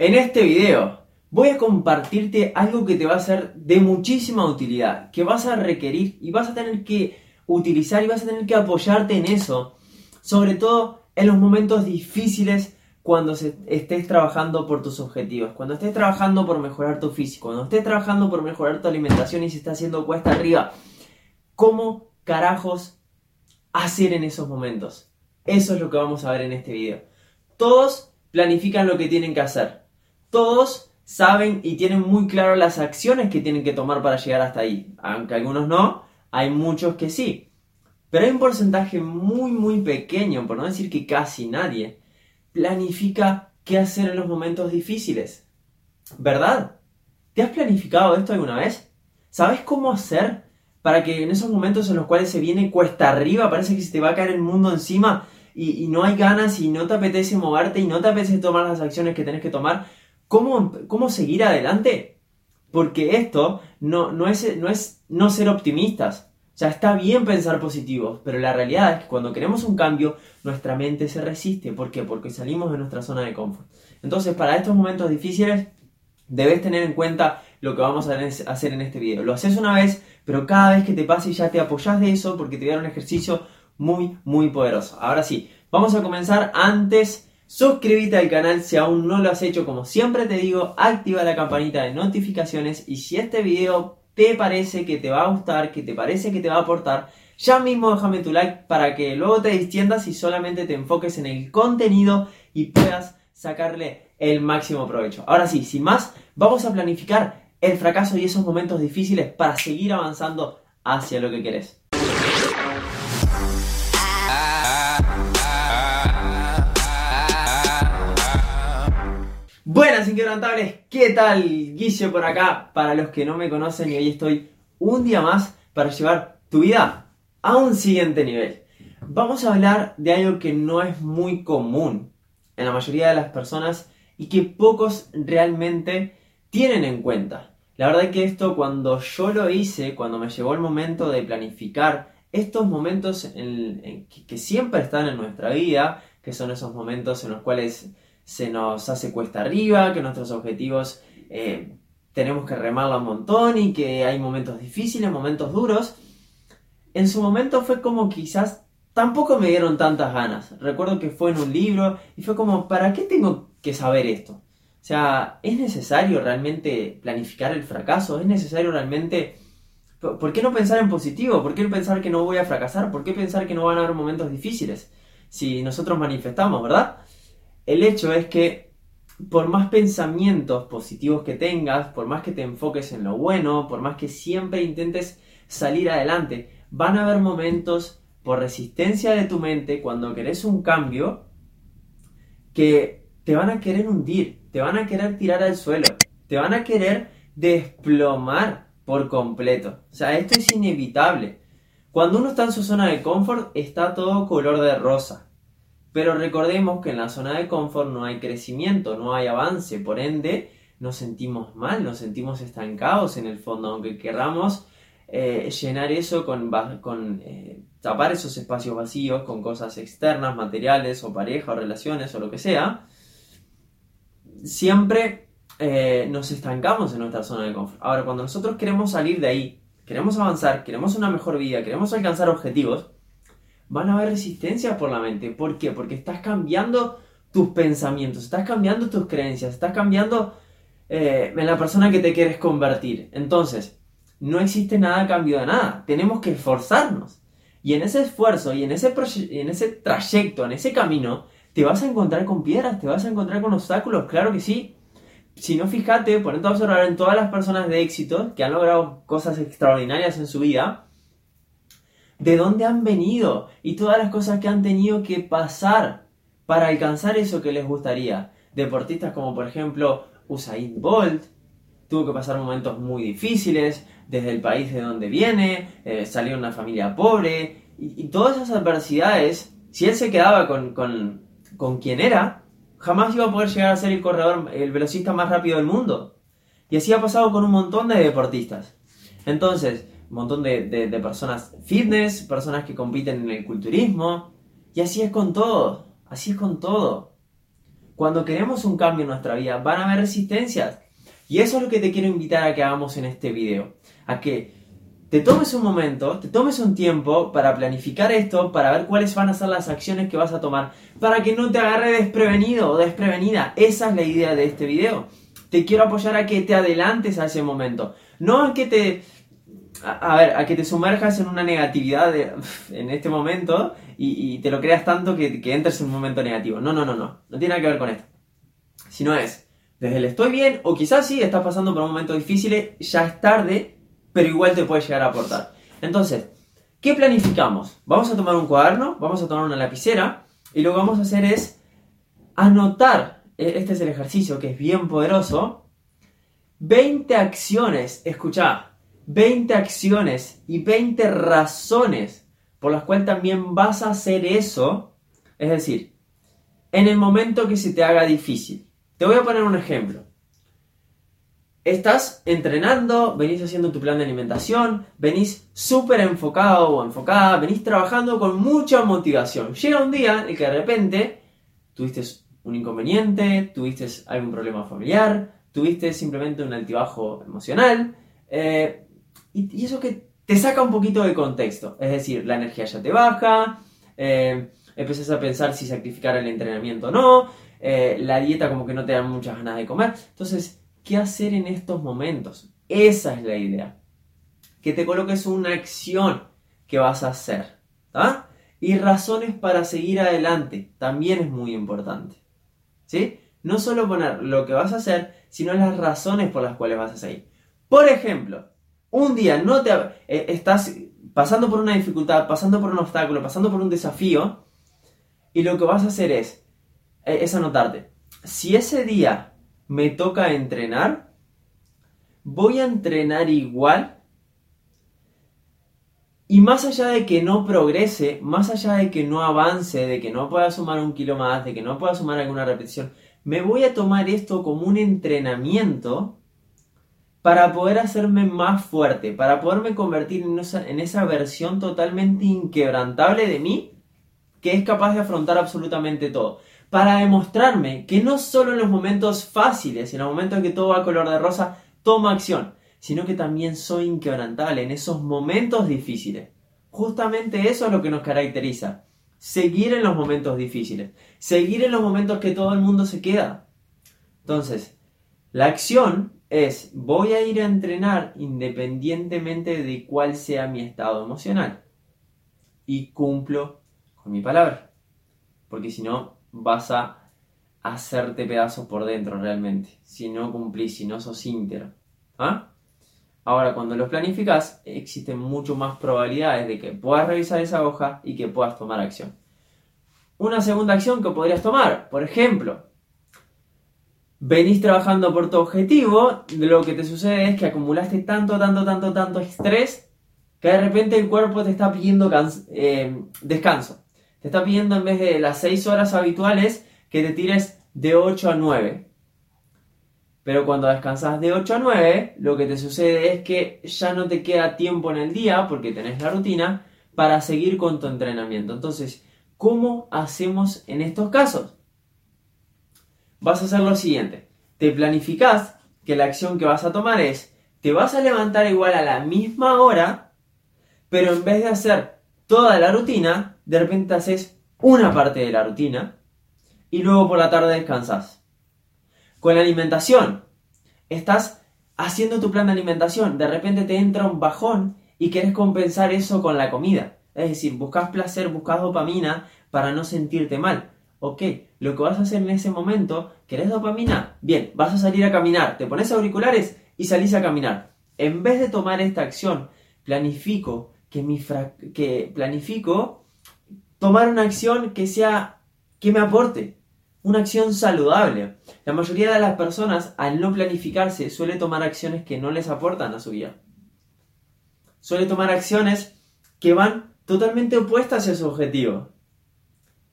En este video voy a compartirte algo que te va a ser de muchísima utilidad, que vas a requerir y vas a tener que utilizar y vas a tener que apoyarte en eso, sobre todo en los momentos difíciles cuando estés trabajando por tus objetivos, cuando estés trabajando por mejorar tu físico, cuando estés trabajando por mejorar tu alimentación y se está haciendo cuesta arriba. ¿Cómo carajos hacer en esos momentos? Eso es lo que vamos a ver en este video. Todos planifican lo que tienen que hacer todos saben y tienen muy claro las acciones que tienen que tomar para llegar hasta ahí. Aunque algunos no, hay muchos que sí. Pero hay un porcentaje muy, muy pequeño, por no decir que casi nadie, planifica qué hacer en los momentos difíciles. ¿Verdad? ¿Te has planificado esto alguna vez? ¿Sabes cómo hacer para que en esos momentos en los cuales se viene cuesta arriba, parece que se te va a caer el mundo encima y, no hay ganas y no te apetece moverte y no te apetece tomar las acciones que tienes que tomar? ¿Cómo, seguir adelante? Porque esto no, no, es, no es no ser optimistas. O sea, está bien pensar positivo, pero la realidad es que cuando queremos un cambio, nuestra mente se resiste. ¿Por qué? Porque salimos de nuestra zona de confort. Entonces, para estos momentos difíciles, debes tener en cuenta lo que vamos a hacer en este video. Lo haces una vez, pero cada vez que te pase ya te apoyas de eso porque te voy a dar un ejercicio muy, muy poderoso. Ahora sí, vamos a comenzar antes Suscríbete al canal si aún no lo has hecho, como siempre te digo, activa la campanita de notificaciones y si este video te parece que te va a gustar, que te parece que te va a aportar, ya mismo déjame tu like para que luego te distiendas y solamente te enfoques en el contenido y puedas sacarle el máximo provecho. Ahora sí, sin más, vamos a planificar el fracaso y esos momentos difíciles para seguir avanzando hacia lo que querés. Buenas inquebrantables, ¿qué tal? Guille por acá, para los que no me conocen y hoy estoy un día más para llevar tu vida a un siguiente nivel. Vamos a hablar de algo que no es muy común en la mayoría de las personas y que pocos realmente tienen en cuenta. La verdad es que esto cuando yo lo hice, cuando me llegó el momento de planificar estos momentos que siempre están en nuestra vida, que son esos momentos en los cuales se nos hace cuesta arriba, que nuestros objetivos eh, tenemos que remarla un montón y que hay momentos difíciles, momentos duros. En su momento fue como quizás tampoco me dieron tantas ganas. Recuerdo que fue en un libro y fue como, ¿para qué tengo que saber esto? O sea, ¿es necesario realmente planificar el fracaso? ¿Es necesario realmente... ¿Por qué no pensar en positivo? ¿Por qué pensar que no voy a fracasar? ¿Por qué pensar que no van a haber momentos difíciles? Si nosotros manifestamos, ¿verdad? El hecho es que por más pensamientos positivos que tengas, por más que te enfoques en lo bueno, por más que siempre intentes salir adelante, van a haber momentos por resistencia de tu mente cuando querés un cambio que te van a querer hundir, te van a querer tirar al suelo, te van a querer desplomar por completo. O sea, esto es inevitable. Cuando uno está en su zona de confort, está todo color de rosa. Pero recordemos que en la zona de confort no hay crecimiento, no hay avance, por ende nos sentimos mal, nos sentimos estancados en el fondo, aunque querramos eh, llenar eso con, eh, tapar esos espacios vacíos con cosas externas, materiales o pareja o relaciones o lo que sea, siempre eh, nos estancamos en nuestra zona de confort. Ahora, cuando nosotros queremos salir de ahí, queremos avanzar, queremos una mejor vida, queremos alcanzar objetivos, van a haber resistencia por la mente. ¿Por qué? Porque estás cambiando tus pensamientos, estás cambiando tus creencias, estás cambiando eh, en la persona que te quieres convertir. Entonces, no existe nada a cambio de nada. Tenemos que esforzarnos. Y en ese esfuerzo y en ese, en ese trayecto, en ese camino, te vas a encontrar con piedras, te vas a encontrar con obstáculos, claro que sí. Si no, fíjate, ponete a observar en todas las personas de éxito que han logrado cosas extraordinarias en su vida, de dónde han venido y todas las cosas que han tenido que pasar para alcanzar eso que les gustaría. Deportistas como por ejemplo Usain Bolt, tuvo que pasar momentos muy difíciles desde el país de donde viene, eh, salió una familia pobre y, todas esas adversidades, si él se quedaba con, con, con quien era, jamás iba a poder llegar a ser el corredor, el velocista más rápido del mundo. Y así ha pasado con un montón de deportistas. Entonces, un montón de, personas fitness, personas que compiten en el culturismo. Y así es con todo, así es con todo. cuando queremos un cambio en nuestra vida, van a haber resistencias. Y eso es lo que te quiero invitar a que hagamos en este video. A que te tomes un momento, te tomes un tiempo para planificar esto, para ver cuáles van a ser las acciones que vas a tomar, para que no te agarre desprevenido o desprevenida. Esa es la idea de este video. Te quiero apoyar a que te adelantes a ese momento. No a que te a, ver, a que te sumerjas en una negatividad en este momento y, te lo creas tanto que, que, entres en un momento negativo. No, no, no, no. No tiene nada que ver con esto. Si no es, desde el estoy bien, o quizás sí estás pasando por un momento difícil, ya es tarde, pero igual te puede llegar a aportar. Entonces, ¿qué planificamos? Vamos a tomar un cuaderno, vamos a tomar una lapicera, y lo que vamos a hacer es anotar, e, este es el ejercicio que es bien poderoso, 20 acciones, escucha, 20 acciones y 20 razones por las cuales también vas a hacer eso. Es decir, en el momento que se te haga difícil. Te voy a poner un ejemplo. Estás entrenando, venís haciendo tu plan de alimentación, venís súper enfocado o enfocada, venís trabajando con mucha motivación. Llega un día en que de repente tuviste un inconveniente, tuviste algún problema familiar, tuviste simplemente un altibajo emocional, eh, y, eso que te saca un poquito de contexto. Es decir, la energía ya te baja, eh, empiezas a pensar si sacrificar el entrenamiento o no, eh, la dieta como que no te da muchas ganas de comer. Entonces, ¿qué hacer en estos momentos? Esa es la idea. Que te coloques una acción que vas a hacer. Y razones para seguir adelante también es muy importante. ¿Sí? No solo poner lo que vas a hacer, sino las razones por las cuales vas a seguir. Por ejemplo, un día no te eh, estás pasando por una dificultad, pasando por un obstáculo, pasando por un desafío, y lo que vas a hacer es, eh, es anotarte, si ese día me toca entrenar, voy a entrenar igual. Y más allá de que no progrese, más allá de que no avance, de que no pueda sumar un kilo más, de que no pueda sumar alguna repetición, me voy a tomar esto como un entrenamiento para poder hacerme más fuerte, para poderme convertir en esa, versión totalmente inquebrantable de mí que es capaz de afrontar absolutamente todo. Para demostrarme que no solo en los momentos fáciles, en los momentos en que todo va a color de rosa, tomo acción, sino que también soy inquebrantable en esos momentos difíciles. Justamente eso es lo que nos caracteriza. Seguir en los momentos difíciles. Seguir en los momentos que todo el mundo se queda. Entonces, la acción es voy a ir a entrenar independientemente de cuál sea mi estado emocional. Y cumplo con mi palabra. Porque si no, vas a hacerte pedazos por dentro realmente. Si no cumplís, si no sos íntegro. ¿Ah? Ahora, cuando lo planificas, existen mucho más probabilidades de que puedas revisar esa hoja y que puedas tomar acción. Una segunda acción que podrías tomar, por ejemplo, venís trabajando por tu objetivo, lo que te sucede es que acumulaste tanto, tanto, tanto, tanto estrés que de repente el cuerpo te está pidiendo eh, descanso. Te está pidiendo en vez de las 6 horas habituales que te tires de 8 a 9. Pero cuando descansas de 8 a 9, lo que te sucede es que ya no te queda tiempo en el día, porque tenés la rutina, para seguir con tu entrenamiento. Entonces, ¿cómo hacemos en estos casos? Vas a hacer lo siguiente. Te planificas que la acción que vas a tomar es, te vas a levantar igual a la misma hora, pero en vez de hacer toda la rutina, de repente haces una parte de la rutina y luego por la tarde descansas. Con la alimentación, estás haciendo tu plan de alimentación, de repente te entra un bajón y quieres compensar eso con la comida. Es decir, buscas placer, buscas dopamina para no sentirte mal. Ok, lo que vas a hacer en ese momento, ¿querés dopamina? Bien, vas a salir a caminar, te pones auriculares y salís a caminar. En vez de tomar esta acción, planifico que mi que planifico tomar una acción que sea que me aporte, una acción saludable. La mayoría de las personas al no planificarse suele tomar acciones que no les aportan a su vida. Suele tomar acciones que van totalmente opuestas a su objetivo.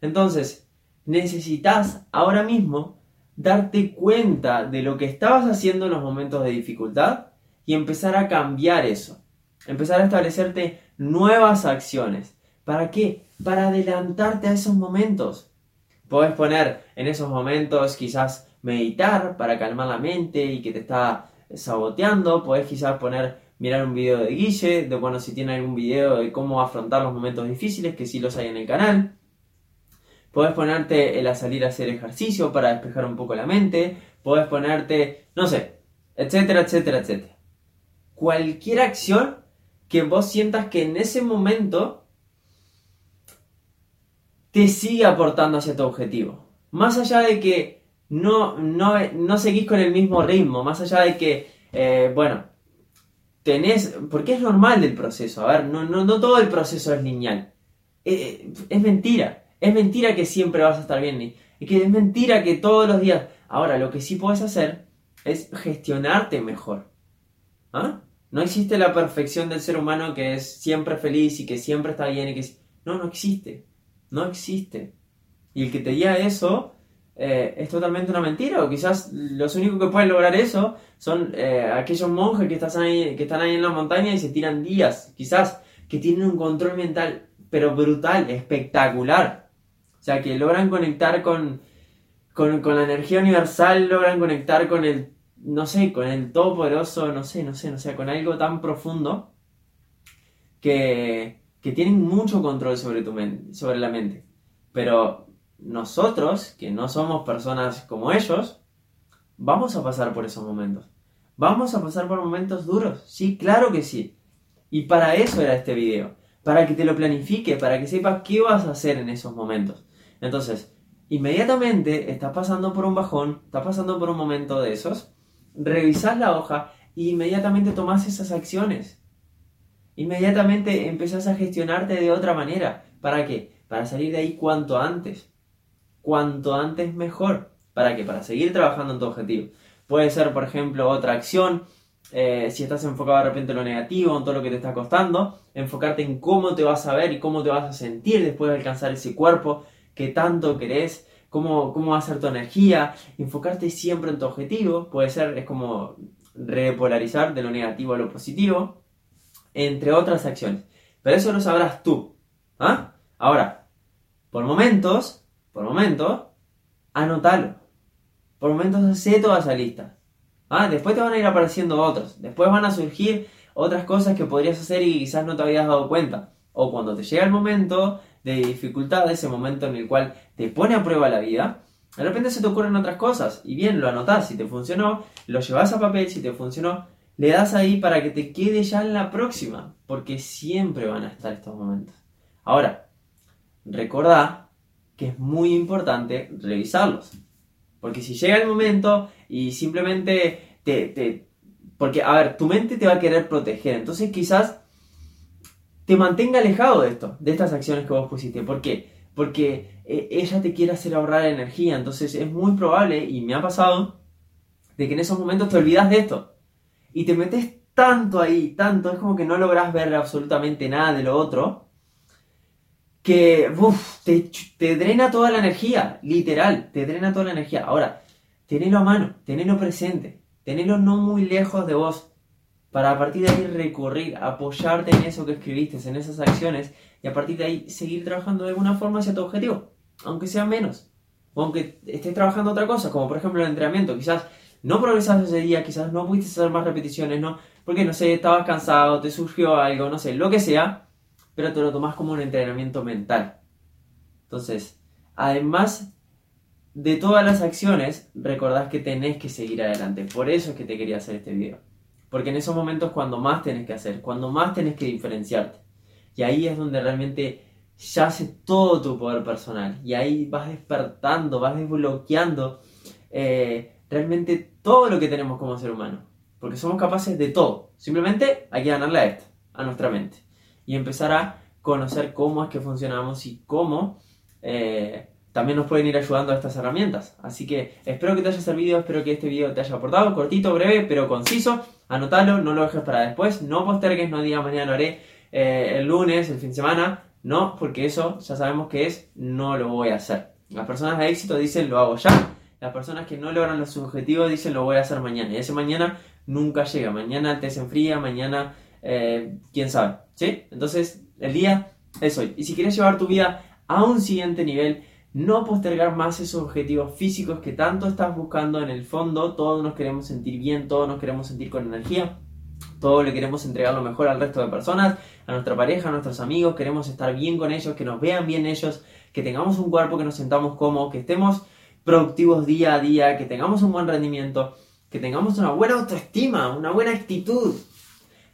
Entonces, necesitas ahora mismo darte cuenta de lo que estabas haciendo en los momentos de dificultad y empezar a cambiar eso. Empezar a establecerte nuevas acciones. ¿Para qué? Para adelantarte a esos momentos. Puedes poner en esos momentos quizás meditar para calmar la mente y que te está saboteando. Puedes quizás poner, mirar un video de Guille, de bueno, si tiene algún video de cómo afrontar los momentos difíciles, que sí los hay en el canal. Puedes ponerte el a salir a hacer ejercicio para despejar un poco la mente. Puedes ponerte, no sé, etcétera, etcétera, etcétera. Cualquier acción que vos sientas que en ese momento te sigue aportando hacia tu objetivo. Más allá de que no, no, seguís con el mismo ritmo, más allá de que, eh, bueno, tenés, porque es normal del proceso, a ver, no, no, no todo el proceso es lineal. Eh, es mentira, es mentira que siempre vas a estar bien, es que es mentira que todos los días. Ahora, lo que sí puedes hacer es gestionarte mejor. ¿Ah? No existe la perfección del ser humano que es siempre feliz y que siempre está bien y que... No, no existe. No existe. Y el que te diga eso eh, es totalmente una mentira. O quizás los únicos que pueden lograr eso son eh, aquellos monjes que, están ahí, que en la montaña y se tiran días. Quizás que tienen un control mental, pero brutal, espectacular. O sea, que logran conectar con, con, con la energía universal, logran conectar con el no sé, con el todopoderoso, no sé, no sé, no sé, con algo tan profundo que, que tienen mucho control sobre, tu sobre la mente. Pero nosotros, que no somos personas como ellos, vamos a pasar por esos momentos. Vamos a pasar por momentos duros, sí, claro que sí. Y para eso era este video, para que te lo planifique, para que sepas qué vas a hacer en esos momentos. Entonces, inmediatamente estás pasando por un bajón, estás pasando por un momento de esos, revisás la hoja e inmediatamente tomás esas acciones. Inmediatamente empezás a gestionarte de otra manera. ¿Para qué? Para salir de ahí cuanto antes. Cuanto antes mejor. ¿Para qué? Para seguir trabajando en tu objetivo. Puede ser, por ejemplo, otra acción. Eh, si estás enfocado de repente en lo negativo, en todo lo que te está costando, enfocarte en cómo te vas a ver y cómo te vas a sentir después de alcanzar ese cuerpo que tanto querés, cómo, va a ser tu energía, enfocarte siempre en tu objetivo, puede ser, es como repolarizar de lo negativo a lo positivo, entre otras acciones. Pero eso lo sabrás tú. ¿ah? Ahora, por momentos, por momentos, anótalo. Por momentos hace toda esa lista. ¿ah? Después te van a ir apareciendo otros. Después van a surgir otras cosas que podrías hacer y quizás no te habías dado cuenta. O cuando te llega el momento, de dificultad, ese momento en el cual te pone a prueba la vida, de repente se te ocurren otras cosas y bien, lo anotás, si te funcionó, lo llevas a papel, si te funcionó, le das ahí para que te quede ya en la próxima, porque siempre van a estar estos momentos. Ahora, recordá que es muy importante revisarlos, porque si llega el momento y simplemente te, te porque, a ver, tu mente te va a querer proteger, entonces quizás te mantenga alejado de esto, de estas acciones que vos pusiste. ¿Por qué? Porque eh, ella te quiere hacer ahorrar energía, entonces es muy probable, y me ha pasado, de que en esos momentos te olvidas de esto. Y te metes tanto ahí, tanto, es como que no logras ver absolutamente nada de lo otro, que te, te, drena toda la energía, literal, te drena toda la energía. Ahora, tenelo a mano, tenelo presente, tenelo no muy lejos de vos para a partir de ahí recurrir, apoyarte en eso que escribiste, en esas acciones, y a partir de ahí seguir trabajando de alguna forma hacia tu objetivo, aunque sea menos, o aunque estés trabajando otra cosa, como por ejemplo el entrenamiento, quizás no progresaste ese día, quizás no pudiste hacer más repeticiones, no, porque no sé, estabas cansado, te surgió algo, no sé, lo que sea, pero te lo tomas como un entrenamiento mental. Entonces, además de todas las acciones, recordás que tenés que seguir adelante. Por eso es que te quería hacer este video. Porque en esos momentos cuando más tenés que hacer, cuando más tenés que diferenciarte. Y ahí es donde realmente yace todo tu poder personal. Y ahí vas despertando, vas desbloqueando eh, realmente todo lo que tenemos como ser humano. Porque somos capaces de todo. Simplemente hay que ganarle a esto, a nuestra mente. Y empezar a conocer cómo es que funcionamos y cómo eh, también nos pueden ir ayudando a estas herramientas. Así que espero que te haya servido, espero que este video te haya aportado, cortito, breve, pero conciso. Anótalo, no lo dejes para después, no postergues, no digas mañana lo haré eh, el lunes, el fin de semana. No, porque eso ya sabemos que es, no lo voy a hacer. Las personas de éxito dicen lo hago ya. Las personas que no logran los objetivos dicen lo voy a hacer mañana. Y ese mañana nunca llega. Mañana te se enfría, mañana eh, quién sabe. ¿Sí? Entonces el día es hoy. Y si quieres llevar tu vida a un siguiente nivel, no postergar más esos objetivos físicos que tanto estás buscando en el fondo. Todos nos queremos sentir bien, todos nos queremos sentir con energía. Todos le queremos entregar lo mejor al resto de personas, a nuestra pareja, a nuestros amigos, queremos estar bien con ellos, que nos vean bien ellos, que tengamos un cuerpo que nos sentamos cómodos, que estemos productivos día a día, que tengamos un buen rendimiento, que tengamos una buena autoestima, una buena actitud.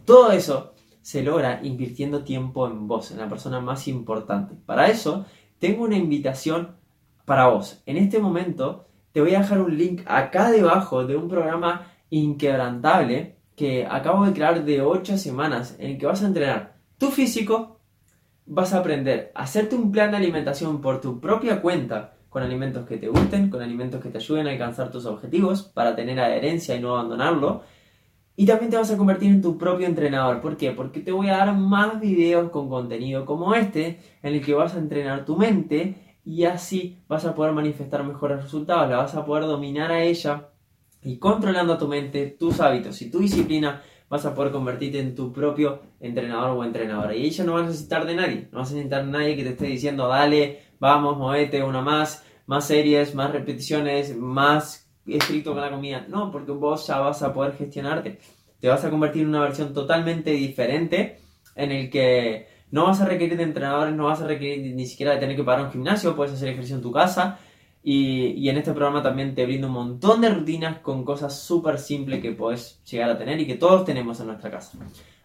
Todo eso se logra invirtiendo tiempo en vos, en la persona más importante. Para eso tengo una invitación para vos. En este momento te voy a dejar un link acá debajo de un programa inquebrantable que acabo de crear de 8 semanas en el que vas a entrenar tu físico, vas a aprender a hacerte un plan de alimentación por tu propia cuenta con alimentos que te gusten, con alimentos que te ayuden a alcanzar tus objetivos para tener adherencia y no abandonarlo. Y también te vas a convertir en tu propio entrenador. ¿Por qué? Porque te voy a dar más videos con contenido como este, en el que vas a entrenar tu mente y así vas a poder manifestar mejores resultados, la vas a poder dominar a ella y controlando tu mente, tus hábitos y tu disciplina, vas a poder convertirte en tu propio entrenador o entrenadora. Y ella no va a necesitar de nadie, no vas a necesitar de nadie que te esté diciendo, dale, vamos, movete, una más, más series, más repeticiones, más estricto con la comida. No, porque vos ya vas a poder gestionarte. Te vas a convertir en una versión totalmente diferente en el que no vas a requerir de entrenadores, no vas a requerir ni siquiera de tener que parar un gimnasio, puedes hacer ejercicio en tu casa. Y, y en este programa también te brindo un montón de rutinas con cosas súper simples que puedes llegar a tener y que todos tenemos en nuestra casa.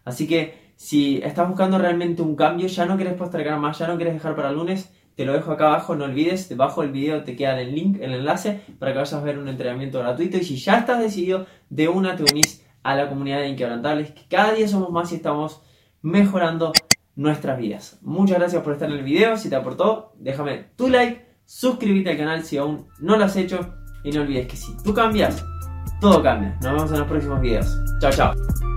Así que si estás buscando realmente un cambio, ya no quieres postergar más, ya no quieres dejar para el lunes, te lo dejo acá abajo, no olvides, debajo del video te queda el link, el enlace para que vayas a ver un entrenamiento gratuito y si ya estás decidido, de una te unís a la comunidad de Inquebrantables, que cada día somos más y estamos mejorando nuestras vidas. Muchas gracias por estar en el video, si te aportó, déjame tu like, suscríbete al canal si aún no lo has hecho y no olvides que si tú cambias, todo cambia. Nos vemos en los próximos videos. Chao, chao.